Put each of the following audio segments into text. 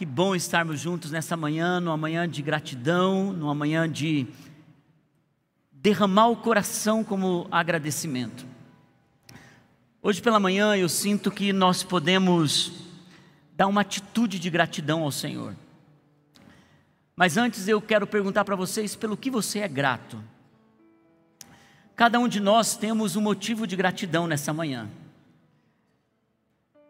Que bom estarmos juntos nessa manhã, numa manhã de gratidão, numa manhã de derramar o coração como agradecimento. Hoje pela manhã eu sinto que nós podemos dar uma atitude de gratidão ao Senhor. Mas antes eu quero perguntar para vocês pelo que você é grato. Cada um de nós temos um motivo de gratidão nessa manhã.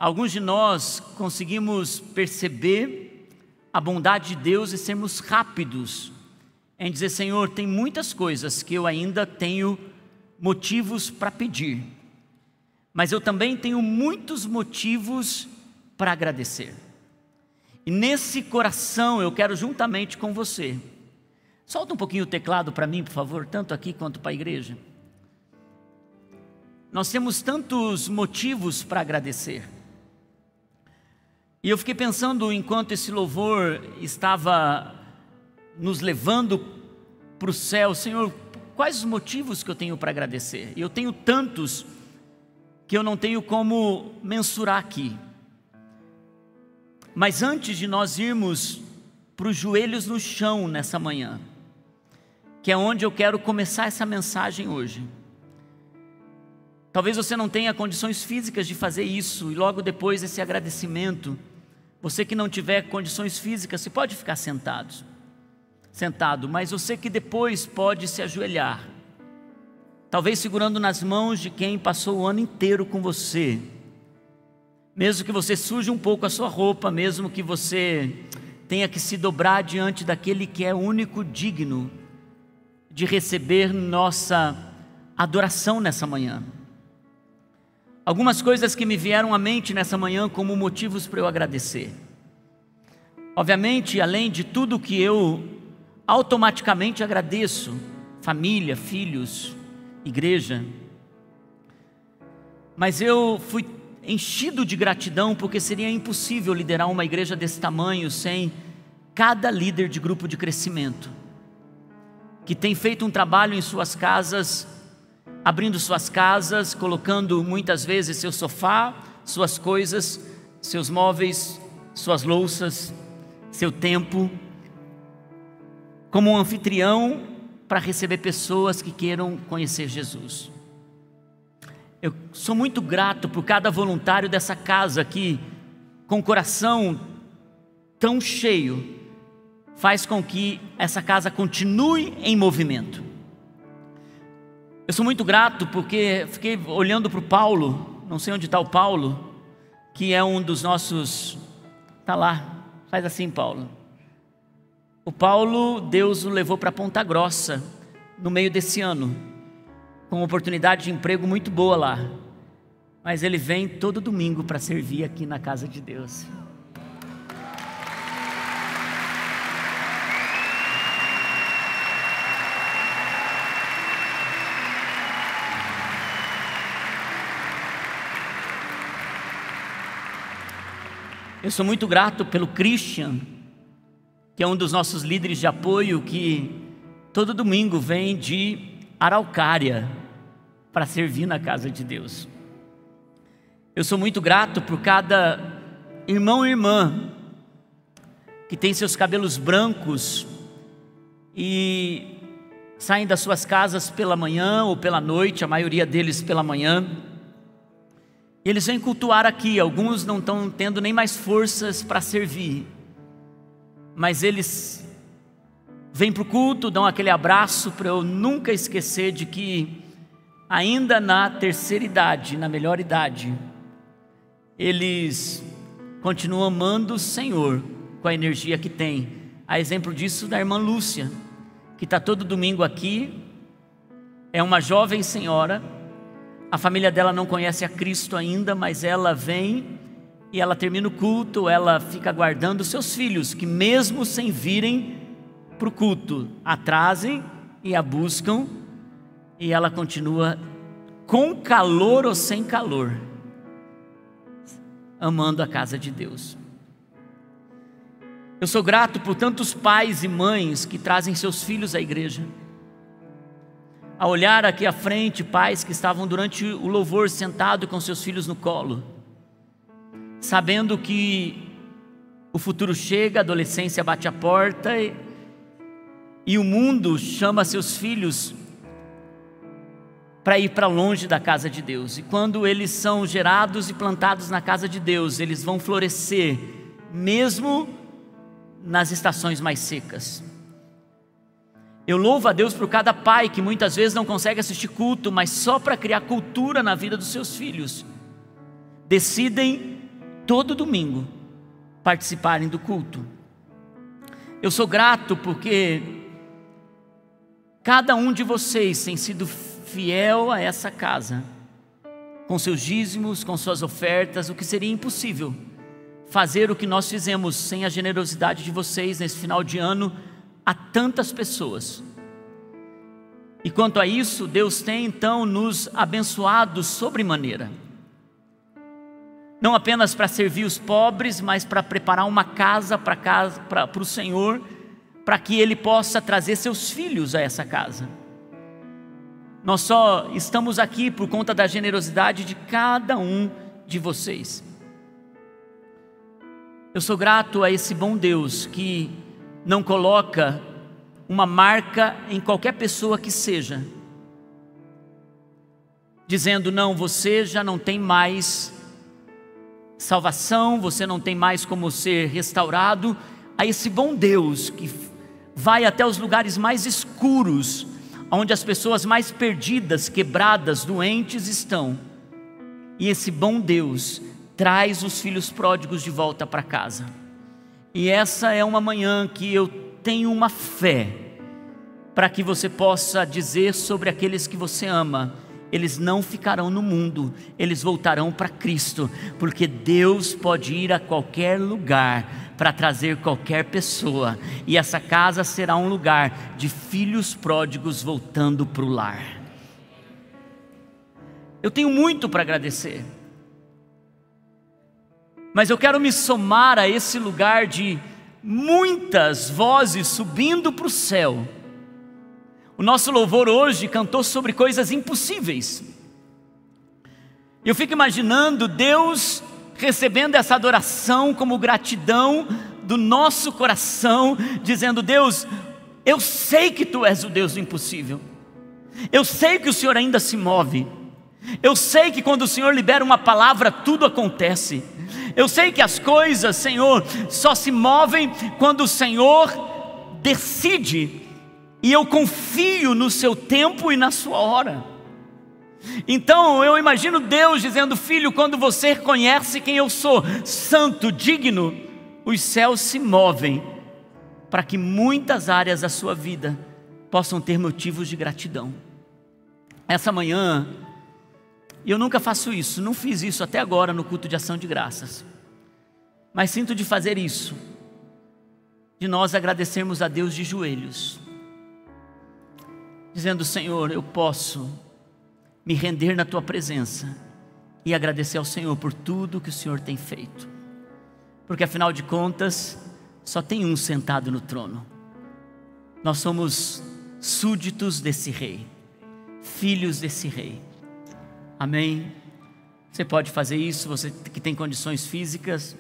Alguns de nós conseguimos perceber a bondade de Deus e sermos rápidos em dizer: Senhor, tem muitas coisas que eu ainda tenho motivos para pedir, mas eu também tenho muitos motivos para agradecer. E nesse coração eu quero, juntamente com você, solta um pouquinho o teclado para mim, por favor, tanto aqui quanto para a igreja. Nós temos tantos motivos para agradecer. E eu fiquei pensando enquanto esse louvor estava nos levando para o céu, Senhor, quais os motivos que eu tenho para agradecer? Eu tenho tantos que eu não tenho como mensurar aqui. Mas antes de nós irmos para os joelhos no chão nessa manhã, que é onde eu quero começar essa mensagem hoje. Talvez você não tenha condições físicas de fazer isso, e logo depois esse agradecimento você que não tiver condições físicas, você pode ficar sentado, sentado, mas você que depois pode se ajoelhar, talvez segurando nas mãos de quem passou o ano inteiro com você, mesmo que você suje um pouco a sua roupa, mesmo que você tenha que se dobrar diante daquele que é único digno de receber nossa adoração nessa manhã. Algumas coisas que me vieram à mente nessa manhã como motivos para eu agradecer. Obviamente, além de tudo que eu automaticamente agradeço, família, filhos, igreja, mas eu fui enchido de gratidão porque seria impossível liderar uma igreja desse tamanho sem cada líder de grupo de crescimento, que tem feito um trabalho em suas casas abrindo suas casas, colocando muitas vezes seu sofá, suas coisas, seus móveis, suas louças, seu tempo, como um anfitrião para receber pessoas que queiram conhecer Jesus. Eu sou muito grato por cada voluntário dessa casa que, com o coração tão cheio, faz com que essa casa continue em movimento. Eu sou muito grato porque fiquei olhando para o Paulo, não sei onde está o Paulo, que é um dos nossos. Está lá, faz assim, Paulo. O Paulo, Deus o levou para Ponta Grossa no meio desse ano, com uma oportunidade de emprego muito boa lá. Mas ele vem todo domingo para servir aqui na casa de Deus. Eu sou muito grato pelo Christian, que é um dos nossos líderes de apoio, que todo domingo vem de Araucária para servir na casa de Deus. Eu sou muito grato por cada irmão e irmã que tem seus cabelos brancos e saem das suas casas pela manhã ou pela noite, a maioria deles pela manhã e eles vêm cultuar aqui, alguns não estão tendo nem mais forças para servir, mas eles vêm para o culto, dão aquele abraço para eu nunca esquecer de que, ainda na terceira idade, na melhor idade, eles continuam amando o Senhor com a energia que tem. A exemplo disso da irmã Lúcia, que está todo domingo aqui, é uma jovem senhora a família dela não conhece a Cristo ainda, mas ela vem e ela termina o culto, ela fica aguardando seus filhos, que mesmo sem virem para o culto, atrasem e a buscam, e ela continua com calor ou sem calor, amando a casa de Deus. Eu sou grato por tantos pais e mães que trazem seus filhos à igreja a olhar aqui à frente pais que estavam durante o louvor sentado com seus filhos no colo, sabendo que O futuro chega, a adolescência bate a porta e, e o mundo chama seus filhos para ir para longe da casa de Deus. E quando eles são gerados e plantados na casa de Deus, eles vão florescer, mesmo nas estações mais secas. Eu louvo a Deus por cada pai que muitas vezes não consegue assistir culto, mas só para criar cultura na vida dos seus filhos, decidem todo domingo participarem do culto. Eu sou grato porque cada um de vocês tem sido fiel a essa casa, com seus dízimos, com suas ofertas, o que seria impossível fazer o que nós fizemos sem a generosidade de vocês nesse final de ano a tantas pessoas. E quanto a isso, Deus tem então nos abençoado sobremaneira. Não apenas para servir os pobres, mas para preparar uma casa para casa para, para o Senhor, para que Ele possa trazer seus filhos a essa casa. Nós só estamos aqui por conta da generosidade de cada um de vocês. Eu sou grato a esse bom Deus que não coloca uma marca em qualquer pessoa que seja, dizendo: não, você já não tem mais salvação, você não tem mais como ser restaurado. A esse bom Deus que vai até os lugares mais escuros onde as pessoas mais perdidas, quebradas, doentes estão. E esse bom Deus traz os filhos pródigos de volta para casa. E essa é uma manhã que eu tenho uma fé para que você possa dizer sobre aqueles que você ama. Eles não ficarão no mundo, eles voltarão para Cristo, porque Deus pode ir a qualquer lugar para trazer qualquer pessoa, e essa casa será um lugar de filhos pródigos voltando para o lar. Eu tenho muito para agradecer, mas eu quero me somar a esse lugar de muitas vozes subindo para o céu o nosso louvor hoje cantou sobre coisas impossíveis. Eu fico imaginando Deus recebendo essa adoração como gratidão do nosso coração, dizendo: Deus, eu sei que tu és o Deus do impossível, eu sei que o Senhor ainda se move, eu sei que quando o Senhor libera uma palavra, tudo acontece. Eu sei que as coisas, Senhor, só se movem quando o Senhor decide e eu confio no seu tempo e na sua hora. Então eu imagino Deus dizendo: Filho, quando você reconhece quem eu sou, santo, digno, os céus se movem para que muitas áreas da sua vida possam ter motivos de gratidão. Essa manhã, eu nunca faço isso, não fiz isso até agora no culto de ação de graças, mas sinto de fazer isso, de nós agradecermos a Deus de joelhos dizendo: Senhor, eu posso me render na tua presença e agradecer ao Senhor por tudo que o Senhor tem feito, porque afinal de contas, só tem um sentado no trono, nós somos súditos desse rei, filhos desse rei, amém? Você pode fazer isso, você que tem condições físicas,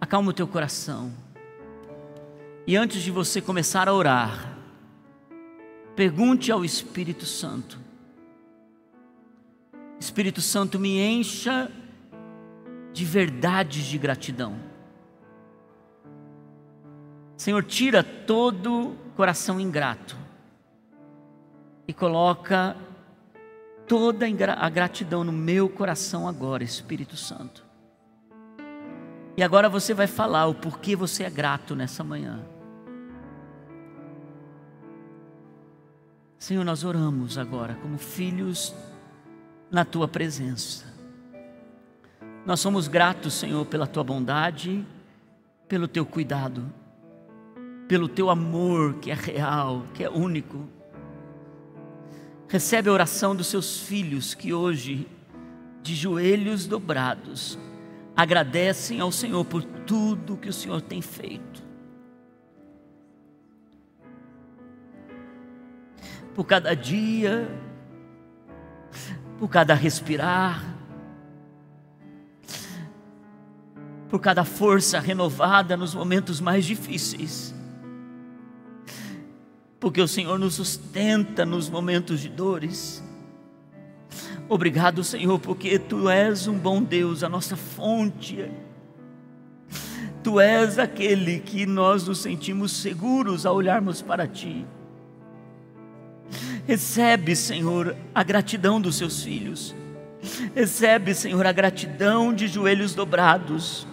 acalma o teu coração. E antes de você começar a orar, pergunte ao Espírito Santo: Espírito Santo, me encha de verdades de gratidão. Senhor, tira todo coração ingrato e coloca toda a gratidão no meu coração agora, Espírito Santo. E agora você vai falar o porquê você é grato nessa manhã. Senhor, nós oramos agora como filhos na tua presença. Nós somos gratos, Senhor, pela tua bondade, pelo teu cuidado, pelo teu amor que é real, que é único. Recebe a oração dos seus filhos que hoje, de joelhos dobrados, agradecem ao Senhor por tudo que o Senhor tem feito. Por cada dia, por cada respirar, por cada força renovada nos momentos mais difíceis. Porque o Senhor nos sustenta nos momentos de dores. Obrigado, Senhor, porque Tu és um bom Deus, a nossa fonte. Tu és aquele que nós nos sentimos seguros ao olharmos para Ti. Recebe, Senhor, a gratidão dos Seus filhos. Recebe, Senhor, a gratidão de joelhos dobrados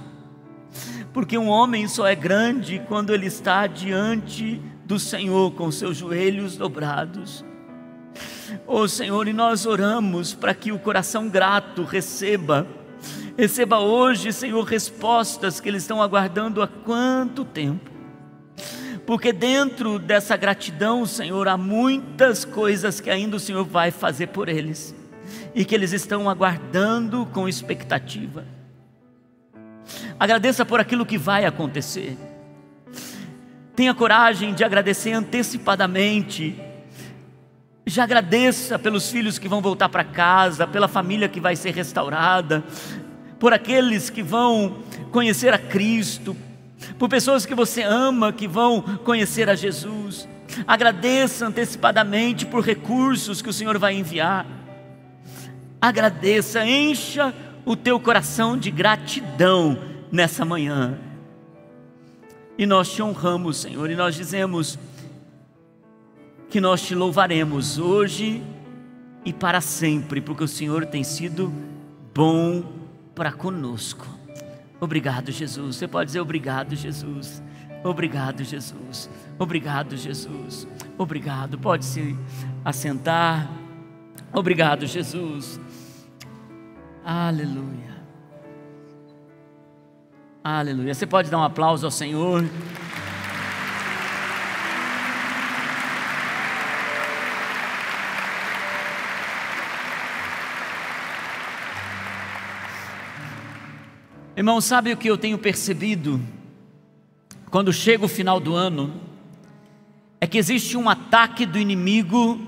porque um homem só é grande quando ele está diante do Senhor com seus joelhos dobrados. Oh Senhor, e nós oramos para que o coração grato receba, receba hoje, Senhor, respostas que eles estão aguardando há quanto tempo. Porque dentro dessa gratidão, Senhor, há muitas coisas que ainda o Senhor vai fazer por eles e que eles estão aguardando com expectativa. Agradeça por aquilo que vai acontecer. Tenha coragem de agradecer antecipadamente. Já agradeça pelos filhos que vão voltar para casa, pela família que vai ser restaurada, por aqueles que vão conhecer a Cristo, por pessoas que você ama que vão conhecer a Jesus. Agradeça antecipadamente por recursos que o Senhor vai enviar. Agradeça, encha o teu coração de gratidão nessa manhã. E nós te honramos, Senhor, e nós dizemos que nós te louvaremos hoje e para sempre, porque o Senhor tem sido bom para conosco. Obrigado, Jesus. Você pode dizer obrigado, Jesus. Obrigado, Jesus. Obrigado, Jesus. Obrigado. Pode se assentar. Obrigado, Jesus. Aleluia. Aleluia. Você pode dar um aplauso ao Senhor. Irmão, sabe o que eu tenho percebido quando chega o final do ano? É que existe um ataque do inimigo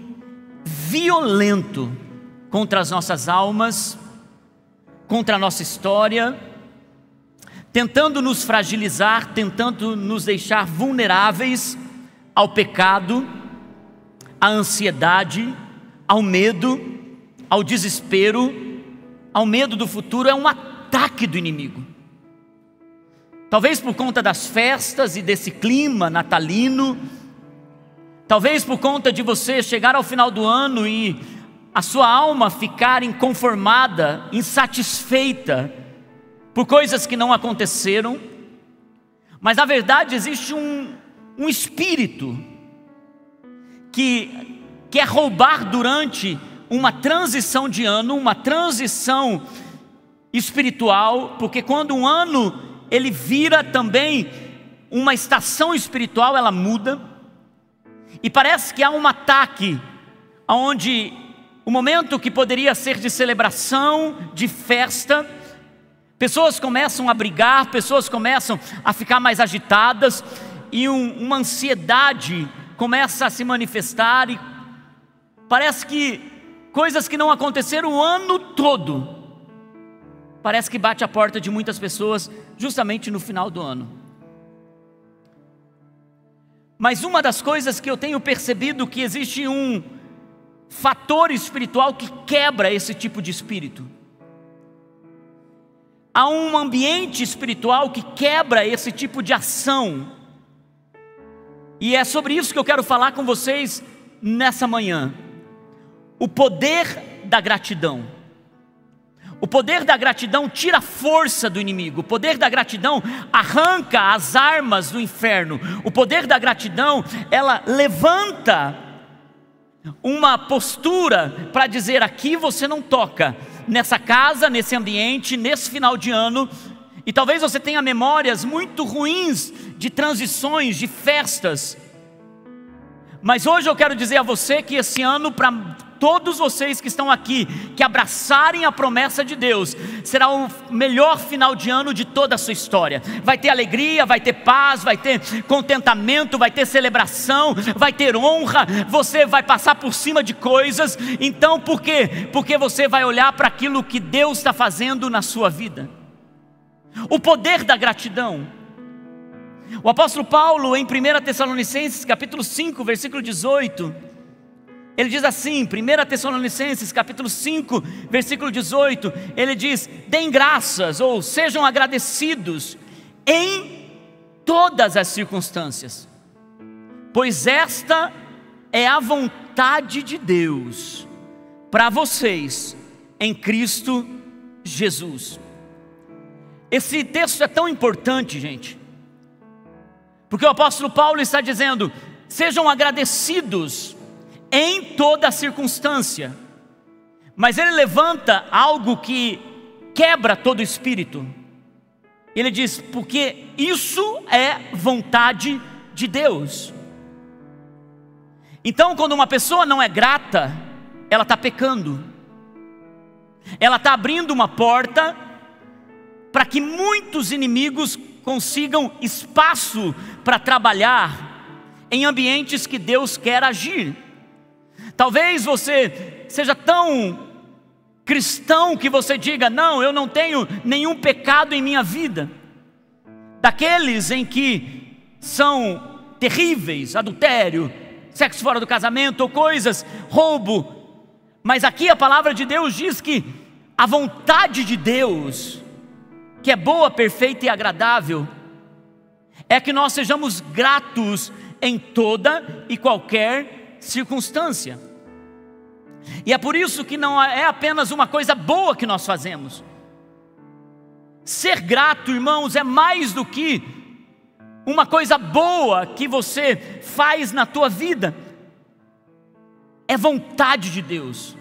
violento contra as nossas almas, contra a nossa história, tentando nos fragilizar, tentando nos deixar vulneráveis ao pecado, à ansiedade, ao medo, ao desespero, ao medo do futuro, é um ataque do inimigo. Talvez por conta das festas e desse clima natalino, talvez por conta de você chegar ao final do ano e a sua alma ficar inconformada, insatisfeita, por coisas que não aconteceram, mas na verdade existe um, um espírito que quer roubar durante uma transição de ano, uma transição espiritual, porque quando um ano ele vira também uma estação espiritual, ela muda, e parece que há um ataque, onde o momento que poderia ser de celebração, de festa, Pessoas começam a brigar, pessoas começam a ficar mais agitadas e um, uma ansiedade começa a se manifestar e parece que coisas que não aconteceram o ano todo parece que bate a porta de muitas pessoas justamente no final do ano. Mas uma das coisas que eu tenho percebido que existe um fator espiritual que quebra esse tipo de espírito há um ambiente espiritual que quebra esse tipo de ação. E é sobre isso que eu quero falar com vocês nessa manhã. O poder da gratidão. O poder da gratidão tira a força do inimigo. O poder da gratidão arranca as armas do inferno. O poder da gratidão, ela levanta uma postura para dizer: aqui você não toca, nessa casa, nesse ambiente, nesse final de ano, e talvez você tenha memórias muito ruins de transições, de festas, Mas hoje eu quero dizer a você que esse ano, para todos vocês que estão aqui, que abraçarem a promessa de Deus, será o melhor final de ano de toda a sua história. Vai ter alegria, vai ter paz, vai ter contentamento, vai ter celebração, vai ter honra. Você vai passar por cima de coisas. Então, por quê? Porque você vai olhar para aquilo que Deus está fazendo na sua vida. O poder da gratidão. O apóstolo Paulo, em 1 Tessalonicenses, capítulo 5, versículo 18, ele diz assim, 1 Tessalonicenses, capítulo 5, versículo 18, ele diz: "Deem graças ou sejam agradecidos em todas as circunstâncias, pois esta é a vontade de Deus para vocês em Cristo Jesus." Esse texto é tão importante, gente, porque o apóstolo Paulo está dizendo: sejam agradecidos em toda circunstância. Mas ele levanta algo que quebra todo o espírito. Ele diz: porque isso é vontade de Deus. Então, quando uma pessoa não é grata, ela está pecando, ela está abrindo uma porta para que muitos inimigos consigam espaço para trabalhar em ambientes que Deus quer agir. Talvez você seja tão cristão que você diga: Não, eu não tenho nenhum pecado em minha vida. Daqueles em que são terríveis, adultério, sexo fora do casamento ou coisas, roubo. Mas aqui a palavra de Deus diz que a vontade de Deus que é boa, perfeita e agradável, é que nós sejamos gratos em toda e qualquer circunstância. E é por isso que não é apenas uma coisa boa que nós fazemos. Ser grato, irmãos, é mais do que uma coisa boa que você faz na tua vida. É vontade de Deus.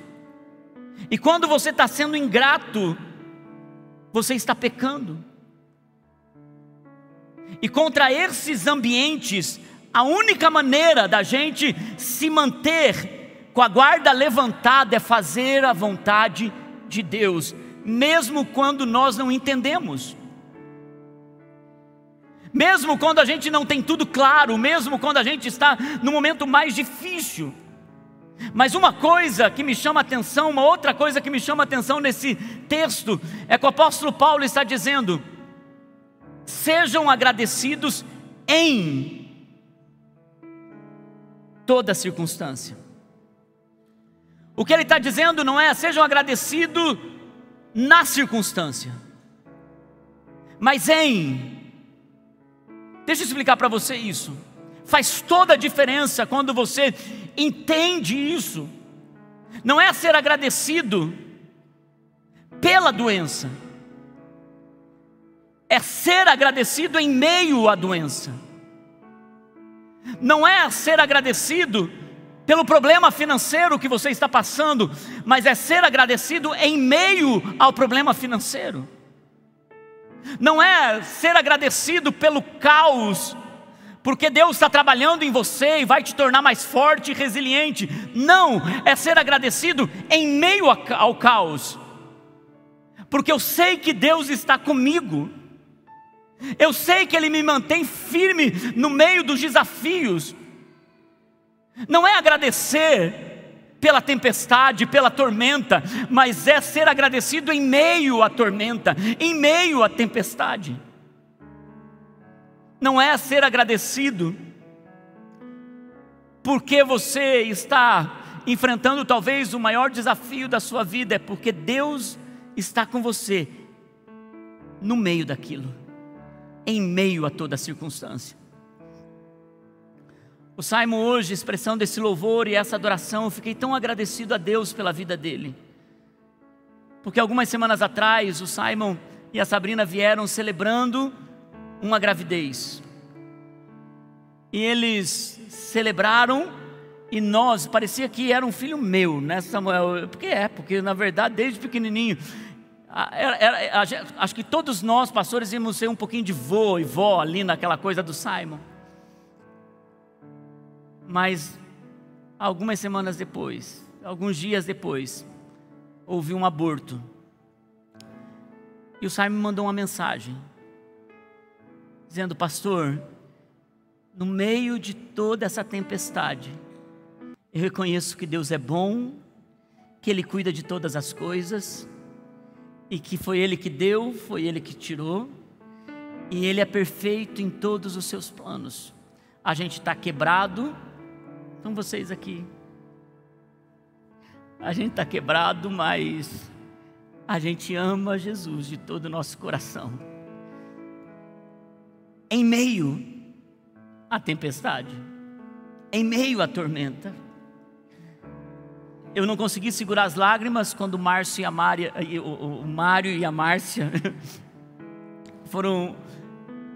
E quando você está sendo ingrato, você está pecando. E contra esses ambientes, a única maneira da gente se manter com a guarda levantada é fazer a vontade de Deus, mesmo quando nós não entendemos. Mesmo quando a gente não tem tudo claro, mesmo quando a gente está no momento mais difícil. Mas uma coisa que me chama atenção, uma outra coisa que me chama atenção nesse texto, é que o apóstolo Paulo está dizendo: sejam agradecidos em toda circunstância. O que ele está dizendo não é sejam agradecidos na circunstância, mas em. Deixa eu explicar para você isso. Faz toda a diferença quando você entende isso. Não é ser agradecido pela doença, é ser agradecido em meio à doença. Não é ser agradecido pelo problema financeiro que você está passando, mas é ser agradecido em meio ao problema financeiro. Não é ser agradecido pelo caos porque Deus está trabalhando em você e vai te tornar mais forte e resiliente. Não, é ser agradecido em meio ao caos, porque eu sei que Deus está comigo, eu sei que Ele me mantém firme no meio dos desafios. Não é agradecer pela tempestade, pela tormenta, mas é ser agradecido em meio à tormenta, em meio à tempestade não é ser agradecido, porque você está enfrentando talvez o maior desafio da sua vida, é porque Deus está com você no meio daquilo, em meio a toda circunstância. O Simon hoje, expressando esse louvor e essa adoração, eu fiquei tão agradecido a Deus pela vida dele. Porque algumas semanas atrás, o Simon e a Sabrina vieram celebrando uma gravidez. E eles celebraram e nós, parecia que era um filho meu, né, Samuel? Porque é, porque na verdade, desde pequenininho, era, era, acho que todos nós, pastores, íamos ser um pouquinho de vô e vó ali naquela coisa do Simon. Mas algumas semanas depois, alguns dias depois, houve um aborto. E o Simon mandou uma mensagem, dizendo: Pastor, no meio de toda essa tempestade, eu reconheço que Deus é bom, que Ele cuida de todas as coisas, e que foi Ele que deu, foi Ele que tirou, e Ele é perfeito em todos os seus planos. A gente está quebrado, estão vocês aqui. A gente está quebrado, mas a gente ama Jesus de todo o nosso coração. Em meio à tempestade, em meio à tormenta, eu não consegui segurar as lágrimas quando o Márcio e a Mária, o, o Mário e a Márcia foram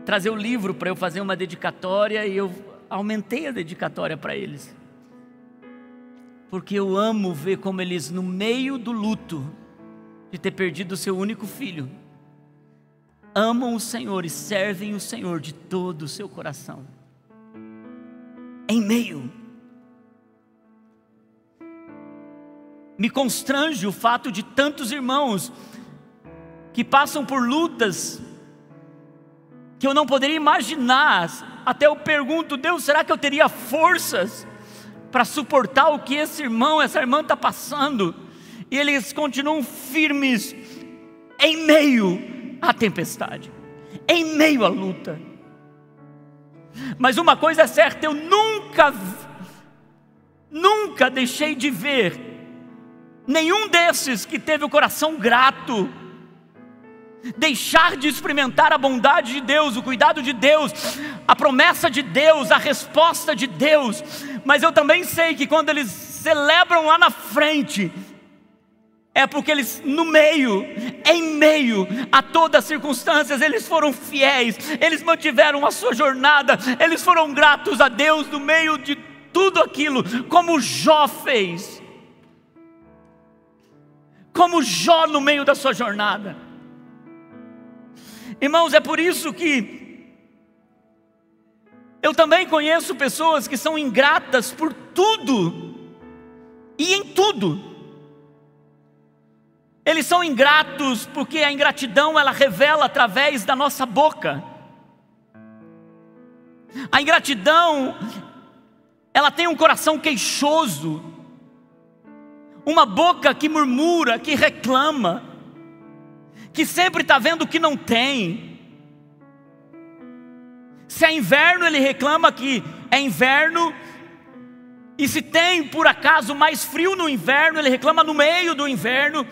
trazer o livro para eu fazer uma dedicatória e eu aumentei a dedicatória para eles. Porque eu amo ver como eles, no meio do luto de ter perdido o seu único filho, amam o Senhor e servem o Senhor de todo o seu coração. Em meio. Me constrange o fato de tantos irmãos que passam por lutas que eu não poderia imaginar. Até eu pergunto, Deus, será que eu teria forças para suportar o que esse irmão, essa irmã está passando? E eles continuam firmes em meio à tempestade, em meio à luta. Mas uma coisa é certa, eu nunca, nunca deixei de ver nenhum desses que teve o coração grato deixar de experimentar a bondade de Deus, o cuidado de Deus, a promessa de Deus, a resposta de Deus. Mas eu também sei que quando eles celebram lá na frente, é porque eles, no meio, em meio a todas as circunstâncias, eles foram fiéis, eles mantiveram a sua jornada, eles foram gratos a Deus no meio de tudo aquilo, como Jó fez, como Jó no meio da sua jornada. Irmãos, é por isso que eu também conheço pessoas que são ingratas por tudo e em tudo. Eles são ingratos porque a ingratidão ela revela através da nossa boca. A ingratidão ela tem um coração queixoso, uma boca que murmura, que reclama que sempre está vendo o que não tem. Se é inverno, ele reclama que é inverno, e se tem por acaso mais frio no inverno, ele reclama no meio do inverno.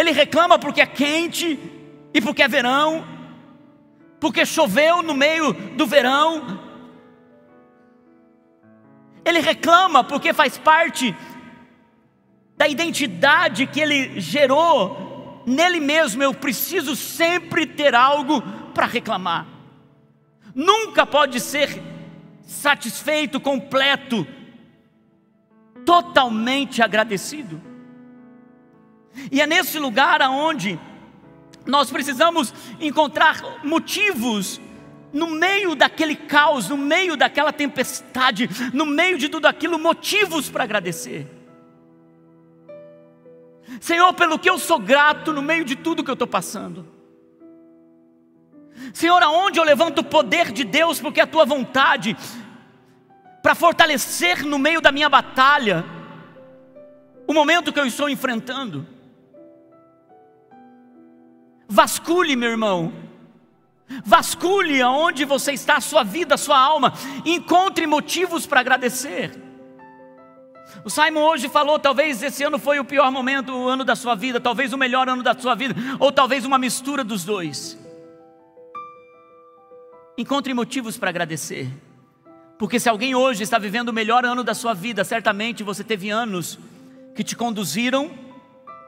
Ele reclama porque é quente e porque é verão, porque choveu no meio do verão. Ele reclama porque faz parte da identidade que ele gerou nele mesmo, eu preciso sempre ter algo para reclamar. Nunca pode ser satisfeito, completo, totalmente agradecido. E é nesse lugar aonde nós precisamos encontrar motivos no meio daquele caos, no meio daquela tempestade, no meio de tudo aquilo, motivos para agradecer. Senhor, pelo que eu sou grato no meio de tudo que eu estou passando. Senhor, aonde eu levanto o poder de Deus, porque é a tua vontade, para fortalecer no meio da minha batalha, o momento que eu estou enfrentando. Vasculhe, meu irmão, vasculhe aonde você está, a sua vida, a sua alma, encontre motivos para agradecer. O Simon hoje falou: talvez esse ano foi o pior momento, o ano da sua vida, talvez o melhor ano da sua vida, ou talvez uma mistura dos dois. Encontre motivos para agradecer, porque se alguém hoje está vivendo o melhor ano da sua vida, certamente você teve anos que te conduziram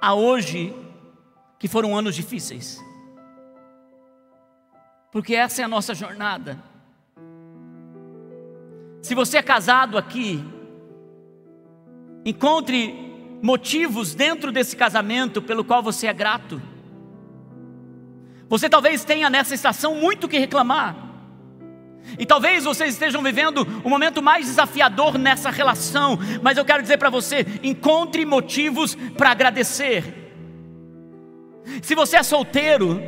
a hoje, que foram anos difíceis, porque essa é a nossa jornada. Se você é casado aqui, Encontre motivos dentro desse casamento pelo qual você é grato. Você talvez tenha nessa estação muito que reclamar. E talvez vocês estejam vivendo o momento mais desafiador nessa relação, mas eu quero dizer para você: encontre motivos para agradecer. Se você é solteiro,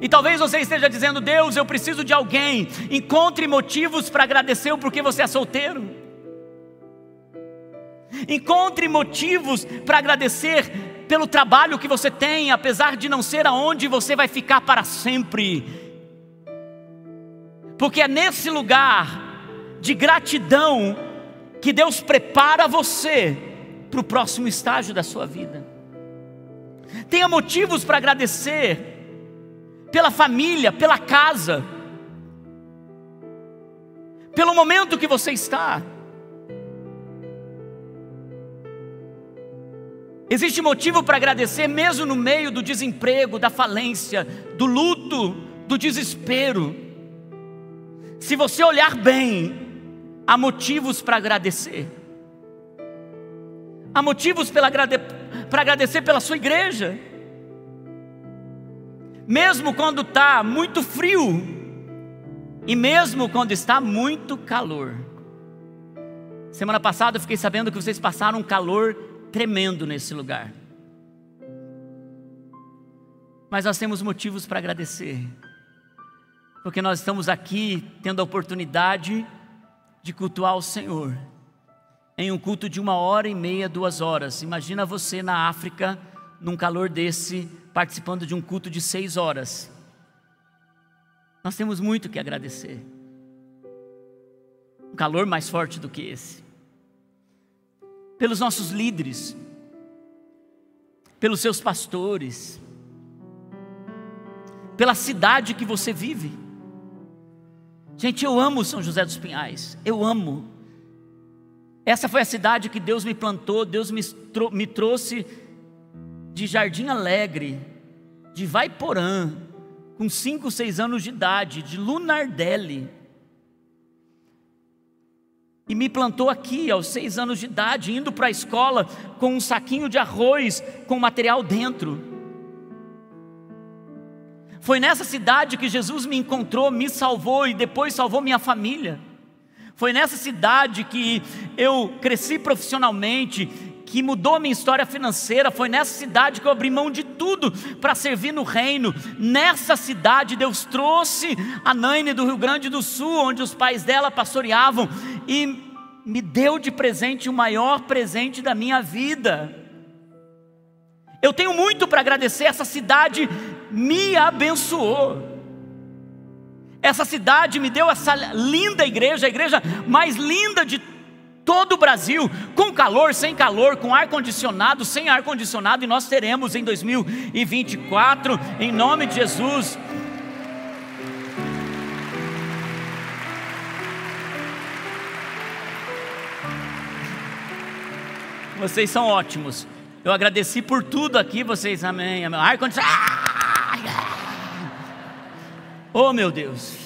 e talvez você esteja dizendo, Deus, eu preciso de alguém, encontre motivos para agradecer o porquê você é solteiro. Encontre motivos para agradecer pelo trabalho que você tem, apesar de não ser aonde você vai ficar para sempre. Porque é nesse lugar de gratidão que Deus prepara você para o próximo estágio da sua vida. Tenha motivos para agradecer pela família, pela casa, pelo momento que você está. Existe motivo para agradecer, mesmo no meio do desemprego, da falência, do luto, do desespero. Se você olhar bem, há motivos para agradecer. Há motivos para agradecer pela sua igreja. Mesmo quando está muito frio, e mesmo quando está muito calor. Semana passada eu fiquei sabendo que vocês passaram um calor tremendo nesse lugar. Mas nós temos motivos para agradecer, porque nós estamos aqui tendo a oportunidade de cultuar o Senhor, em um culto de uma hora e meia, duas horas. Imagina você na África, num calor desse, participando de um culto de seis horas. Nós temos muito que agradecer. Um calor mais forte do que esse pelos nossos líderes, pelos seus pastores, pela cidade que você vive. Gente, eu amo São José dos Pinhais, eu amo. Essa foi a cidade que Deus me plantou, Deus me, me trouxe de Jardim Alegre, de Vaiporã, com 5, 6 anos de idade, de Lunardelli e me plantou aqui aos seis anos de idade, indo para a escola com um saquinho de arroz com material dentro. Foi nessa cidade que Jesus me encontrou, me salvou e depois salvou minha família. Foi nessa cidade que eu cresci profissionalmente, que mudou minha história financeira. Foi nessa cidade que eu abri mão de tudo para servir no reino. Nessa cidade, Deus trouxe a Naine do Rio Grande do Sul, onde os pais dela pastoreavam, e me deu de presente o maior presente da minha vida. Eu tenho muito para agradecer, essa cidade me abençoou. Essa cidade me deu essa linda igreja, a igreja mais linda de todo o Brasil, com calor, sem calor, com ar condicionado, sem ar condicionado, e nós teremos em 2024, em nome de Jesus. Vocês são ótimos. Eu agradeci por tudo aqui, vocês, amém. amém. Ar condicionado. Oh, meu Deus.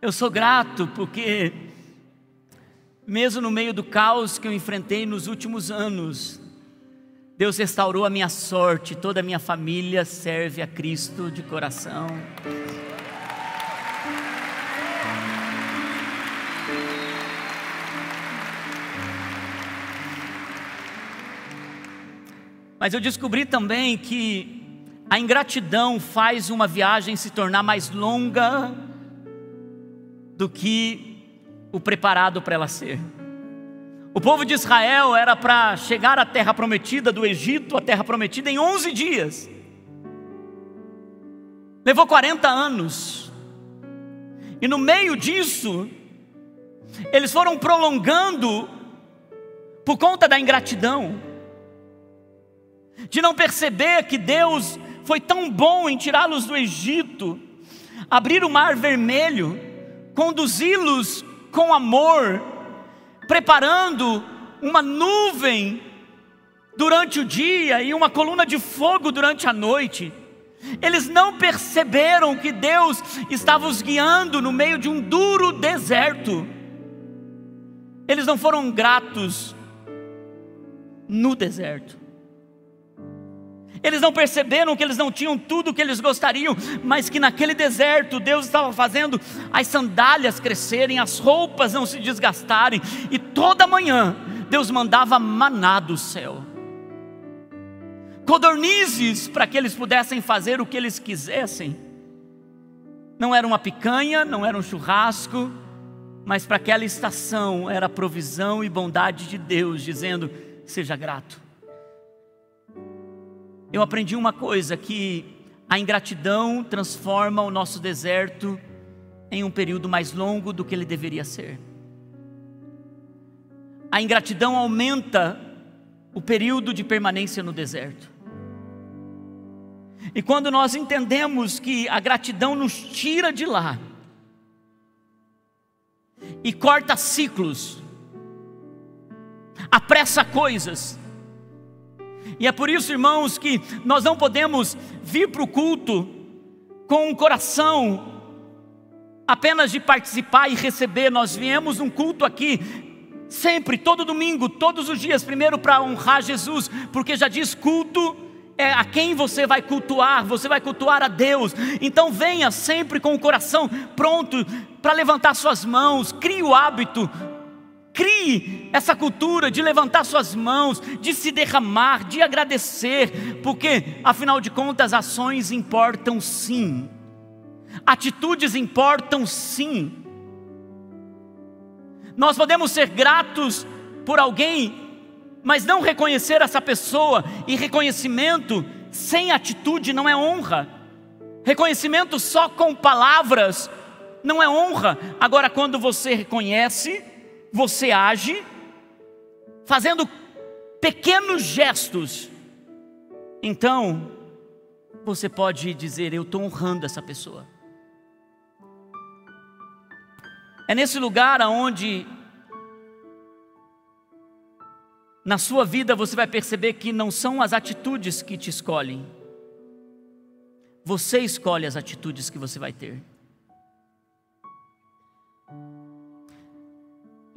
Eu sou grato porque, mesmo no meio do caos que eu enfrentei nos últimos anos, Deus restaurou a minha sorte, toda a minha família serve a Cristo de coração. Mas eu descobri também que a ingratidão faz uma viagem se tornar mais longa do que o preparado para ela ser. O povo de Israel era para chegar à terra prometida do Egito, a terra prometida, em 11 dias. Levou 40 anos. E no meio disso, eles foram prolongando por conta da ingratidão, de não perceber que Deus foi tão bom em tirá-los do Egito, abrir o mar vermelho, conduzi-los com amor, preparando uma nuvem durante o dia e uma coluna de fogo durante a noite. Eles não perceberam que Deus estava os guiando no meio de um duro deserto. Eles não foram gratos no deserto. Eles não perceberam que eles não tinham tudo o que eles gostariam, mas que naquele deserto Deus estava fazendo as sandálias crescerem, as roupas não se desgastarem, e toda manhã Deus mandava maná do céu. Codornizes para que eles pudessem fazer o que eles quisessem. Não era uma picanha, não era um churrasco, mas para aquela estação era a provisão e bondade de Deus, dizendo: seja grato. Eu aprendi uma coisa: que a ingratidão transforma o nosso deserto em um período mais longo do que ele deveria ser. A ingratidão aumenta o período de permanência no deserto. E quando nós entendemos que a gratidão nos tira de lá e corta ciclos, apressa coisas, e é por isso, irmãos, que nós não podemos vir para o culto com um coração apenas de participar e receber. Nós viemos um culto aqui sempre, todo domingo, todos os dias, primeiro para honrar Jesus, porque já diz culto é a quem você vai cultuar, você vai cultuar a Deus. Então venha sempre com o coração pronto para levantar suas mãos, crie o hábito Crie essa cultura de levantar suas mãos, de se derramar, de agradecer, porque afinal de contas, ações importam sim, atitudes importam sim. Nós podemos ser gratos por alguém, mas não reconhecer essa pessoa, e reconhecimento sem atitude não é honra. Reconhecimento só com palavras não é honra. Agora, quando você reconhece, você age fazendo pequenos gestos, então você pode dizer: Eu estou honrando essa pessoa. É nesse lugar aonde na sua vida você vai perceber que não são as atitudes que te escolhem. Você escolhe as atitudes que você vai ter.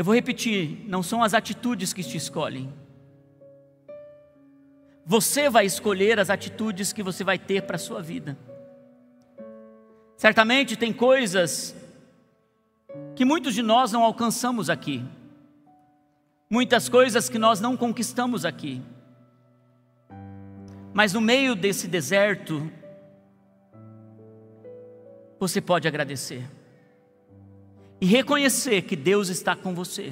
Eu vou repetir: não são as atitudes que te escolhem. Você vai escolher as atitudes que você vai ter para a sua vida. Certamente tem coisas que muitos de nós não alcançamos aqui, muitas coisas que nós não conquistamos aqui, mas no meio desse deserto, você pode agradecer e reconhecer que Deus está com você.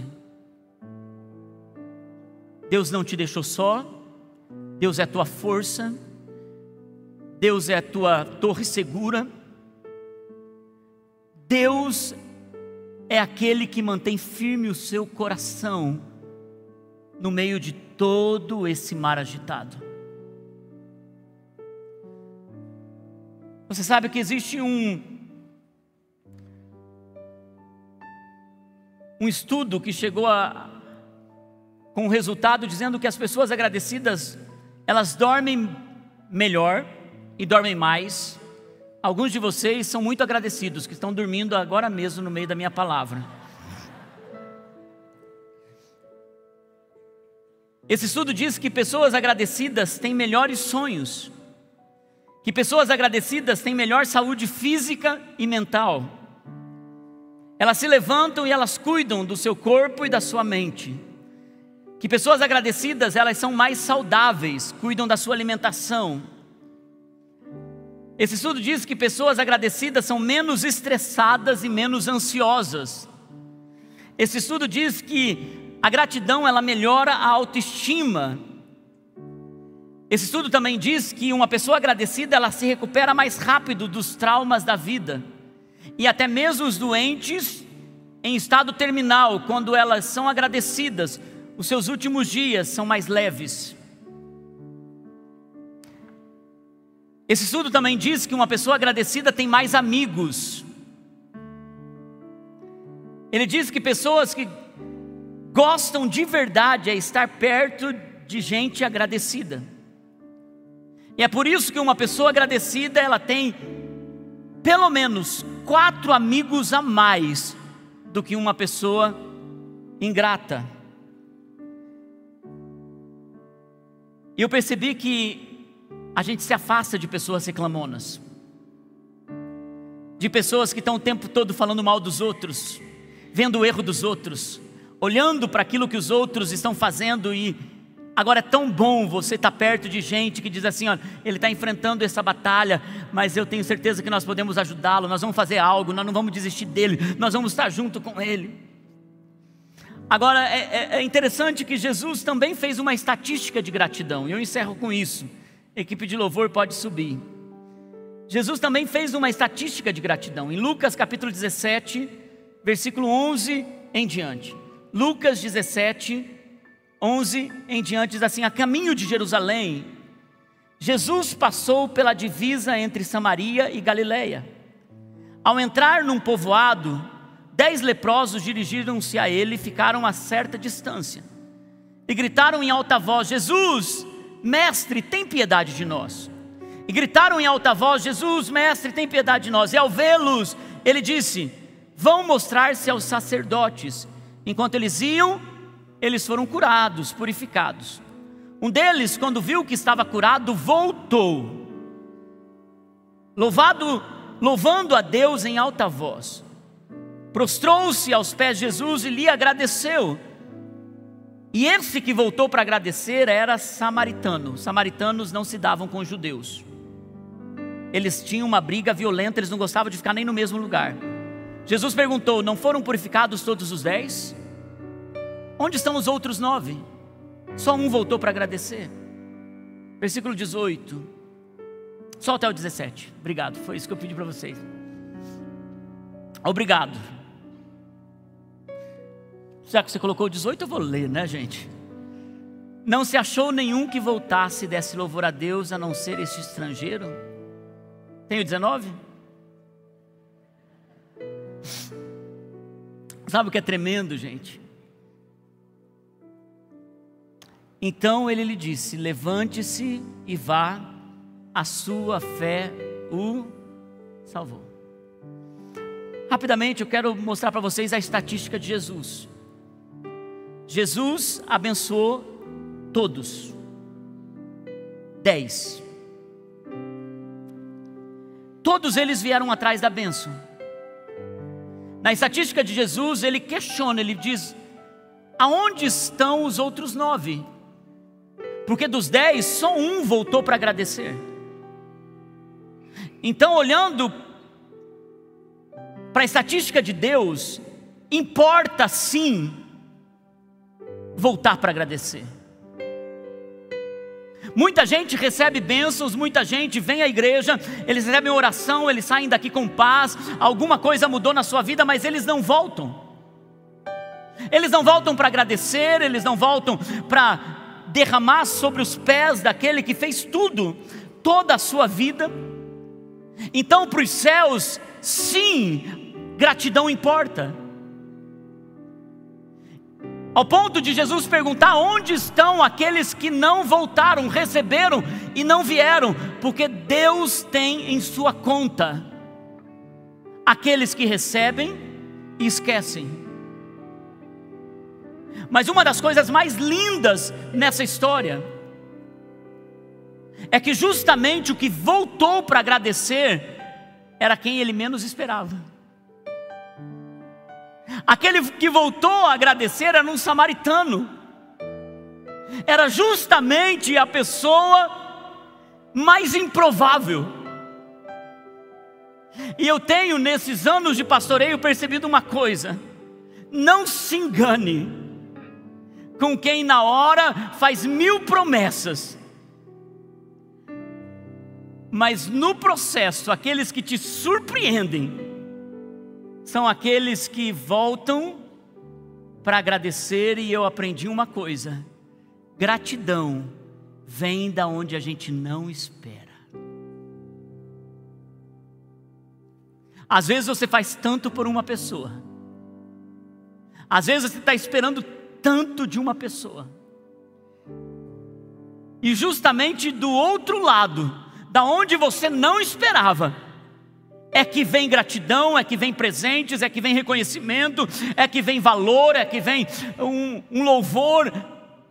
Deus não te deixou só, Deus é tua força, Deus é a tua torre segura, Deus é aquele que mantém firme o seu coração no meio de todo esse mar agitado. Você sabe que existe um um estudo que chegou a, com um resultado dizendo que as pessoas agradecidas elas dormem melhor e dormem mais. Alguns de vocês são muito agradecidos que estão dormindo agora mesmo no meio da minha palavra. Esse estudo diz que pessoas agradecidas têm melhores sonhos, que pessoas agradecidas têm melhor saúde física e mental elas se levantam e elas cuidam do seu corpo e da sua mente. Que pessoas agradecidas, elas são mais saudáveis, cuidam da sua alimentação. Esse estudo diz que pessoas agradecidas são menos estressadas e menos ansiosas. Esse estudo diz que a gratidão ela melhora a autoestima. Esse estudo também diz que uma pessoa agradecida ela se recupera mais rápido dos traumas da vida e até mesmo os doentes em estado terminal, quando elas são agradecidas, os seus últimos dias são mais leves. Esse estudo também diz que uma pessoa agradecida tem mais amigos. Ele diz que pessoas que gostam de verdade é estar perto de gente agradecida. E é por isso que uma pessoa agradecida, ela tem pelo menos quatro amigos a mais do que uma pessoa ingrata. E eu percebi que a gente se afasta de pessoas reclamonas, de pessoas que estão o tempo todo falando mal dos outros, vendo o erro dos outros, olhando para aquilo que os outros estão fazendo e agora é tão bom você estar perto de gente que diz assim: ó, ele está enfrentando essa batalha, mas eu tenho certeza que nós podemos ajudá-lo, nós vamos fazer algo, nós não vamos desistir dele, nós vamos estar junto com ele. Agora é, é, é interessante que Jesus também fez uma estatística de gratidão, e eu encerro com isso. Equipe de louvor pode subir. Jesus também fez uma estatística de gratidão, em Lucas capítulo 17, versículo 11 em diante. Lucas 17, 11 em diante diz assim: A caminho de Jerusalém, Jesus passou pela divisa entre Samaria e Galiléia. Ao entrar num povoado, dez leprosos dirigiram-se a ele e ficaram a certa distância. E gritaram em alta voz: Jesus, mestre, tem piedade de nós. E gritaram em alta voz: Jesus, mestre, tem piedade de nós. E ao vê-los, ele disse: Vão mostrar-se aos sacerdotes. Enquanto eles iam, eles foram curados, purificados. Um deles, quando viu que estava curado, voltou, louvado, louvando a Deus em alta voz. Prostrou-se aos pés de Jesus e lhe agradeceu. E esse que voltou para agradecer era samaritano. Samaritanos não se davam com judeus. Eles tinham uma briga violenta, eles não gostavam de ficar nem no mesmo lugar. Jesus perguntou: Não foram purificados todos os dez? Onde estão os outros nove? Só um voltou para agradecer. Versículo 18. Só até o 17. Obrigado, foi isso que eu pedi para vocês. Obrigado. Já que você colocou 18, eu vou ler, né, gente? Não se achou nenhum que voltasse e desse louvor a Deus a não ser este estrangeiro? Tenho 19? Sabe o que é tremendo, gente? Então ele lhe disse: Levante-se e vá, a sua fé o salvou. Rapidamente eu quero mostrar para vocês a estatística de Jesus. Jesus abençoou todos. Dez. Todos eles vieram atrás da bênção. Na estatística de Jesus, ele questiona, ele diz: aonde estão os outros nove? Porque dos dez, só um voltou para agradecer. Então, olhando para a estatística de Deus, importa sim voltar para agradecer. Muita gente recebe bênçãos, muita gente vem à igreja, eles recebem oração, eles saem daqui com paz, alguma coisa mudou na sua vida, mas eles não voltam. Eles não voltam para agradecer, eles não voltam para derramar sobre os pés daquele que fez tudo, toda a sua vida. Então, para os céus, sim, gratidão importa. Ao ponto de Jesus perguntar: onde estão aqueles que não voltaram, receberam e não vieram? Porque Deus tem em sua conta aqueles que recebem e esquecem. Mas uma das coisas mais lindas nessa história é que justamente o que voltou para agradecer era quem ele menos esperava. Aquele que voltou a agradecer era um samaritano. Era justamente a pessoa mais improvável. E eu tenho nesses anos de pastoreio percebido uma coisa: não se engane com quem na hora faz mil promessas, mas no processo, aqueles que te surpreendem, são aqueles que voltam para agradecer, e eu aprendi uma coisa: gratidão vem da onde a gente não espera. Às vezes você faz tanto por uma pessoa, às vezes você está esperando tanto de uma pessoa, e justamente do outro lado, da onde você não esperava, é que vem gratidão, é que vem presentes, é que vem reconhecimento, é que vem valor, é que vem um, um louvor,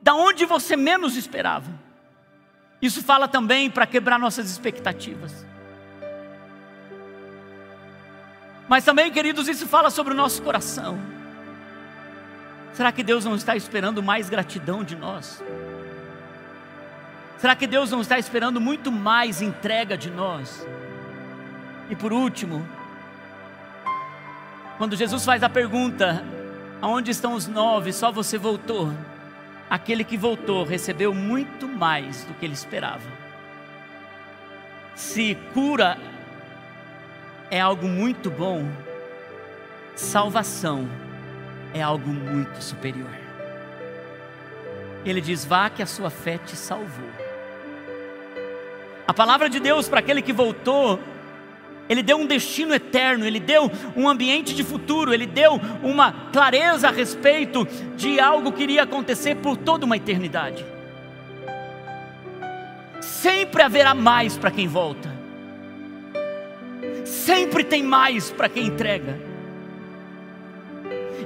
da onde você menos esperava. Isso fala também para quebrar nossas expectativas. Mas também, queridos, isso fala sobre o nosso coração. Será que Deus não está esperando mais gratidão de nós? Será que Deus não está esperando muito mais entrega de nós? E por último, quando Jesus faz a pergunta: Aonde estão os nove? Só você voltou. Aquele que voltou recebeu muito mais do que ele esperava. Se cura é algo muito bom, salvação é algo muito superior. Ele diz: Vá que a sua fé te salvou. A palavra de Deus para aquele que voltou, ele deu um destino eterno, ele deu um ambiente de futuro, ele deu uma clareza a respeito de algo que iria acontecer por toda uma eternidade. Sempre haverá mais para quem volta. Sempre tem mais para quem entrega.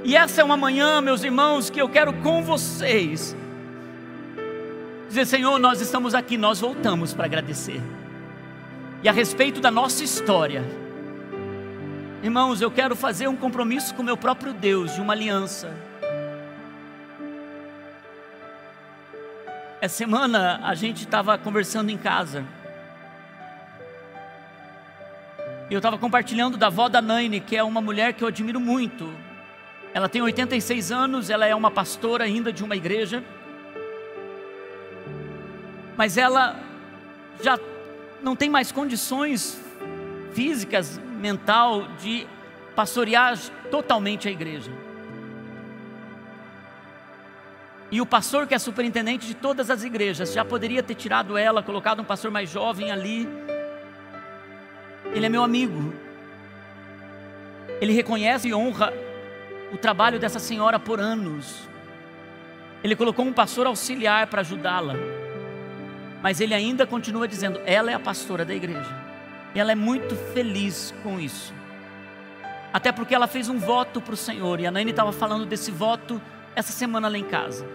E essa é uma manhã, meus irmãos, que eu quero com vocês dizer: Senhor, nós estamos aqui, nós voltamos para agradecer. E a respeito da nossa história, irmãos, eu quero fazer um compromisso com o meu próprio Deus, de uma aliança. Essa semana a gente estava conversando em casa. E eu estava compartilhando da avó da Naine, que é uma mulher que eu admiro muito. Ela tem 86 anos, ela é uma pastora ainda de uma igreja. Mas ela já não tem mais condições físicas, mental, de pastorear totalmente a igreja. E o pastor, que é superintendente de todas as igrejas, já poderia ter tirado ela, colocado um pastor mais jovem ali ele é meu amigo. Ele reconhece e honra o trabalho dessa senhora por anos. Ele colocou um pastor auxiliar para ajudá-la. Mas ele ainda continua dizendo: ela é a pastora da igreja. E ela é muito feliz com isso. Até porque ela fez um voto para o Senhor. E a Naine estava falando desse voto essa semana lá em casa.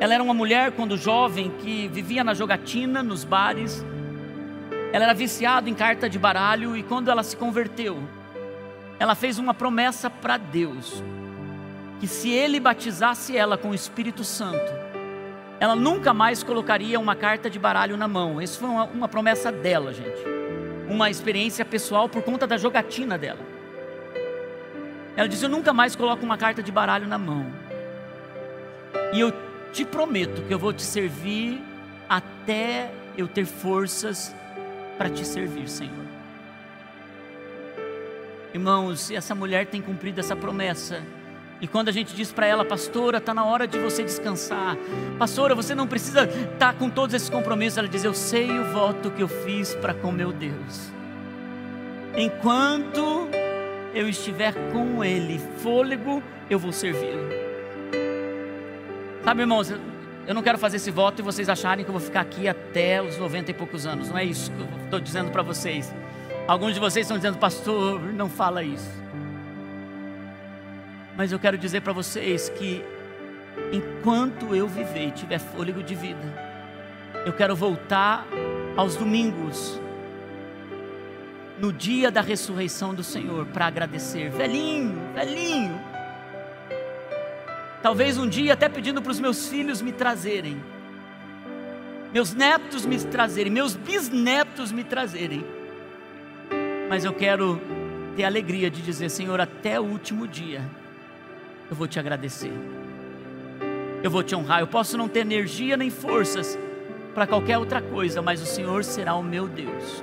Ela era uma mulher, quando jovem, que vivia na jogatina, nos bares ela era viciada em carta de baralho e quando ela se converteu, ela fez uma promessa para Deus: que se ele batizasse ela com o Espírito Santo, ela nunca mais colocaria uma carta de baralho na mão. Isso foi uma, uma promessa dela, gente. Uma experiência pessoal por conta da jogatina dela. Ela disse: Eu nunca mais coloco uma carta de baralho na mão. E eu te prometo que eu vou te servir até eu ter forças para te servir, Senhor. Irmãos, essa mulher tem cumprido essa promessa. E quando a gente diz para ela, pastora, está na hora de você descansar. Pastora, você não precisa estar tá com todos esses compromissos. Ela diz: Eu sei o voto que eu fiz para com meu Deus. Enquanto eu estiver com Ele, fôlego, eu vou servi-lo. Sabe, irmãos, eu não quero fazer esse voto e vocês acharem que eu vou ficar aqui até os 90 e poucos anos. Não é isso que eu estou dizendo para vocês. Alguns de vocês estão dizendo, pastor, não fala isso. Mas eu quero dizer para vocês que enquanto eu viver e tiver fôlego de vida, eu quero voltar aos domingos, no dia da ressurreição do Senhor, para agradecer. Velhinho, velhinho, Talvez um dia até pedindo para os meus filhos me trazerem, meus netos me trazerem, meus bisnetos me trazerem. Mas eu quero ter a alegria de dizer, Senhor, até o último dia, eu vou te agradecer, eu vou te honrar. Eu posso não ter energia nem forças para qualquer outra coisa, mas o Senhor será o meu Deus.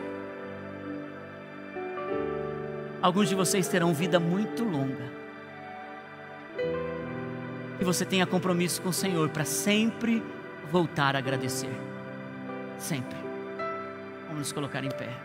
Alguns de vocês terão vida muito longa que você tenha compromisso com o Senhor para sempre voltar a agradecer. Sempre. Vamos nos colocar em pé.